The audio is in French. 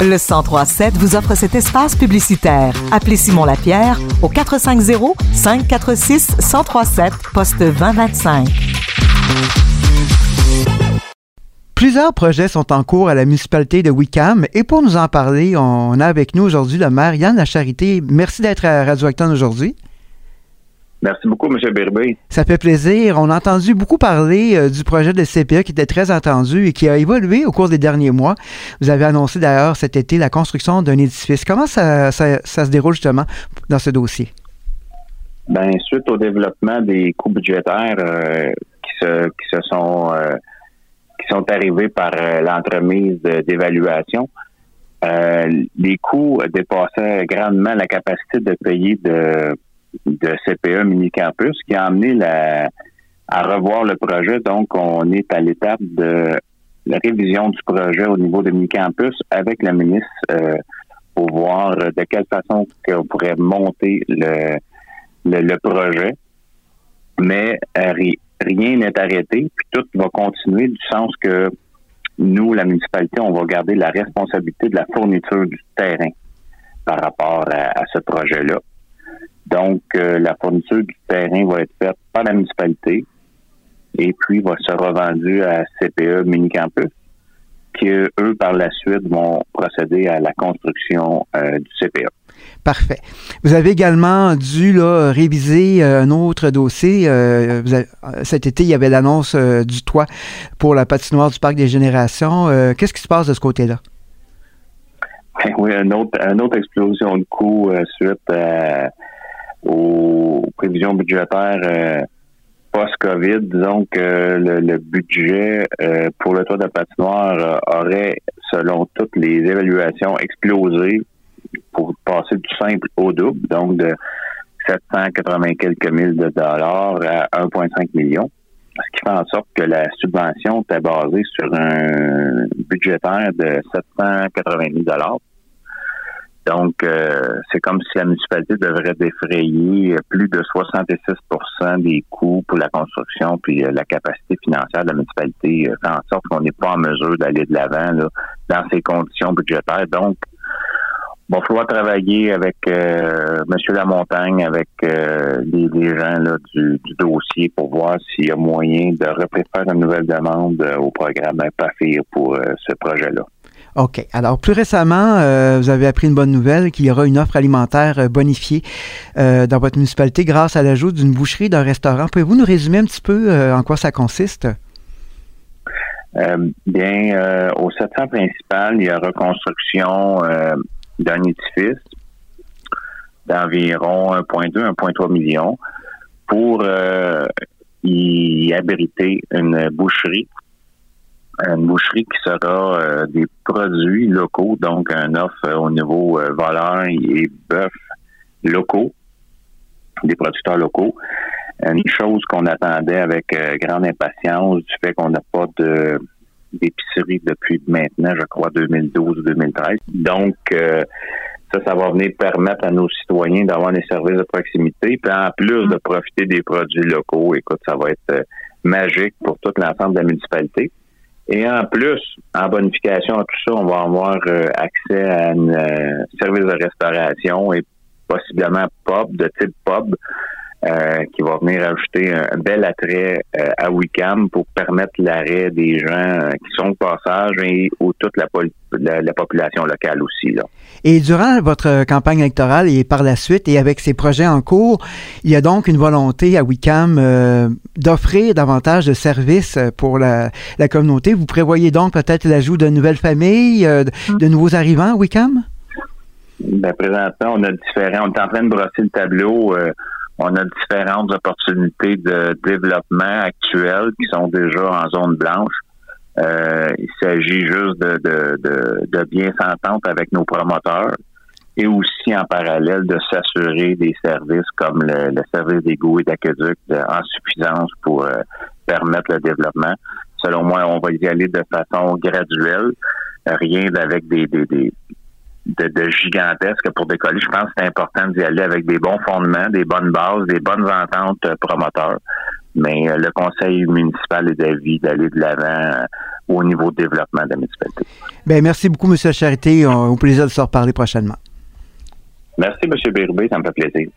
Le 1037 vous offre cet espace publicitaire. Appelez Simon Lapierre au 450 546 1037 poste 2025. Plusieurs projets sont en cours à la municipalité de Wickham et pour nous en parler, on a avec nous aujourd'hui le maire Yann Lacharité. Merci d'être à Radio Acton aujourd'hui. Merci beaucoup, M. Birbé. Ça fait plaisir. On a entendu beaucoup parler euh, du projet de CPE qui était très attendu et qui a évolué au cours des derniers mois. Vous avez annoncé d'ailleurs cet été la construction d'un édifice. Comment ça, se déroule justement dans ce dossier? Ben, suite au développement des coûts budgétaires euh, qui, se, qui se sont euh, qui sont arrivés par l'entremise d'évaluation, les coûts dépassaient grandement la capacité de payer de de CPE Mini Campus qui a amené la, à revoir le projet. Donc, on est à l'étape de la révision du projet au niveau de Mini Campus avec la ministre euh, pour voir de quelle façon on pourrait monter le, le, projet. Mais euh, rien n'est arrêté, puis tout va continuer du sens que nous, la municipalité, on va garder la responsabilité de la fourniture du terrain par rapport à ce projet-là. Donc, euh, la fourniture du terrain va être faite par la municipalité et puis va se revendu à CPE Mini Campus, qui eux, par la suite, vont procéder à la construction euh, du CPE. Parfait. Vous avez également dû là, réviser euh, un autre dossier. cet été, il y avait l'annonce du toit pour la patinoire du Parc des Générations. Qu'est-ce qui se passe de ce côté-là? Oui, une autre, une autre explosion de coûts suite à aux prévisions budgétaires euh, post-COVID, disons que le, budget euh, pour le toit de patinoire euh, aurait, selon toutes les évaluations, explosé pour passer du simple au double, donc de 780 quelques mille de dollars à 1,5 million. Ce qui fait en sorte que la subvention était basée sur un budgétaire de 780 000 dollars donc, euh, c'est comme si la municipalité devrait défrayer plus de 66% des coûts pour la construction, puis euh, la capacité financière de la municipalité euh, fait en sorte qu'on n'est pas en mesure d'aller de l'avant dans ces conditions budgétaires. Donc, il va falloir travailler avec euh, M. Lamontagne, avec les, gens du, dossier pour voir s'il y a moyen de représenter une nouvelle demande au programme PAFIR pour ce projet-là. OK. Alors, plus récemment, euh, vous avez appris une bonne nouvelle qu'il y aura une offre alimentaire euh, bonifiée euh, dans votre municipalité grâce à l'ajout d'une boucherie, d'un restaurant. Pouvez-vous nous résumer un petit peu en quoi ça consiste? bien, au 700 principal, il y a reconstruction d'un édifice d'environ 1,2, 1,3 million pour y abriter une boucherie une boucherie qui sera euh, des produits locaux, donc un offre euh, au niveau euh, volaille et bœuf locaux, des producteurs locaux. Une chose qu'on attendait avec grande impatience du fait qu'on n'a pas de d'épicerie depuis maintenant, je crois, 2012 ou 2013. Donc, ça, ça va venir permettre à nos citoyens d'avoir des services de proximité, puis en plus de profiter des produits locaux. Écoute, ça va être magique pour tout l'ensemble de la municipalité. Et en plus, en bonification à tout ça, on va avoir euh, accès à un euh, service de restauration et possiblement pub, de type pub, euh, qui va venir ajouter un, bel attrait à Wicam pour permettre l'arrêt des gens qui sont de passage et ou toute la, la, population locale aussi. Là. Et durant votre campagne électorale et par la suite, et avec ces projets en cours, il y a donc une volonté à Wicam euh, d'offrir davantage de services pour la, communauté. Vous prévoyez donc peut-être l'ajout de nouvelles familles, euh, de, nouveaux arrivants à Wicam? Bien, présentement, on a différents. On est en train de brosser le tableau. Euh, on a différentes opportunités de développement actuelles qui sont déjà en zone blanche. Euh, il s'agit juste de, de, de, de bien s'entendre avec nos promoteurs et aussi en parallèle de s'assurer des services comme le, le service d'égout et d'aqueduc en suffisance pour euh, permettre le développement. Selon moi, on va y aller de façon graduelle, rien d'avec des, des, des de, de, gigantesque pour décoller. Je pense que c'est important d'y aller avec des bons fondements, des bonnes bases, des bonnes ententes promoteurs. Mais euh, le conseil municipal est d'avis d'aller de l'avant au niveau développement de la municipalité. Bien, merci beaucoup, M. Charité. Au plaisir de se reparler prochainement. Merci, M. Bérubé. Ça me fait plaisir.